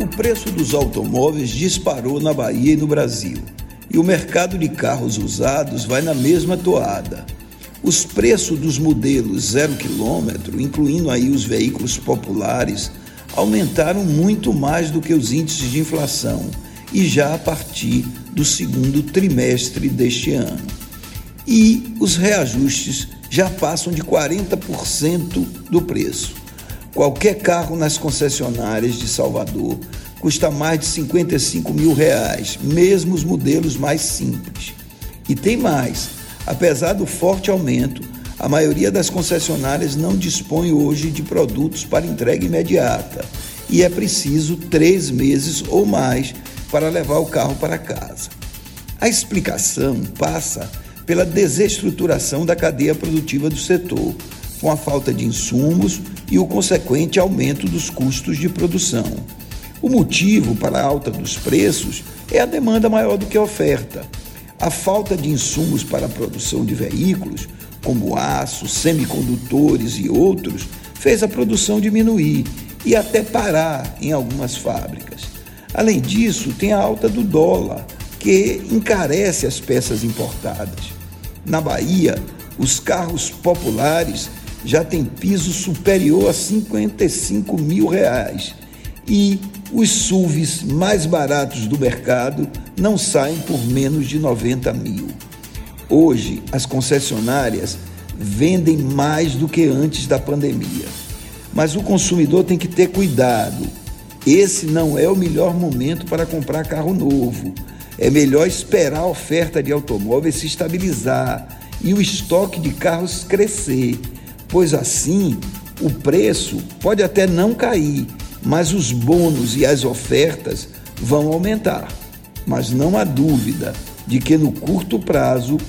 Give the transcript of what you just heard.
O preço dos automóveis disparou na Bahia e no Brasil, e o mercado de carros usados vai na mesma toada. Os preços dos modelos zero quilômetro, incluindo aí os veículos populares, aumentaram muito mais do que os índices de inflação e já a partir do segundo trimestre deste ano. E os reajustes já passam de 40% do preço. Qualquer carro nas concessionárias de Salvador custa mais de 55 mil reais, mesmo os modelos mais simples. E tem mais: apesar do forte aumento, a maioria das concessionárias não dispõe hoje de produtos para entrega imediata e é preciso três meses ou mais para levar o carro para casa. A explicação passa pela desestruturação da cadeia produtiva do setor, com a falta de insumos e o consequente aumento dos custos de produção. O motivo para a alta dos preços é a demanda maior do que a oferta. A falta de insumos para a produção de veículos, como aço, semicondutores e outros, fez a produção diminuir e até parar em algumas fábricas. Além disso, tem a alta do dólar, que encarece as peças importadas. Na Bahia, os carros populares já tem piso superior a 55 mil reais e os SUVs mais baratos do mercado não saem por menos de 90 mil. Hoje, as concessionárias vendem mais do que antes da pandemia. Mas o consumidor tem que ter cuidado. Esse não é o melhor momento para comprar carro novo. É melhor esperar a oferta de automóveis se estabilizar e o estoque de carros crescer pois assim o preço pode até não cair, mas os bônus e as ofertas vão aumentar. Mas não há dúvida de que no curto prazo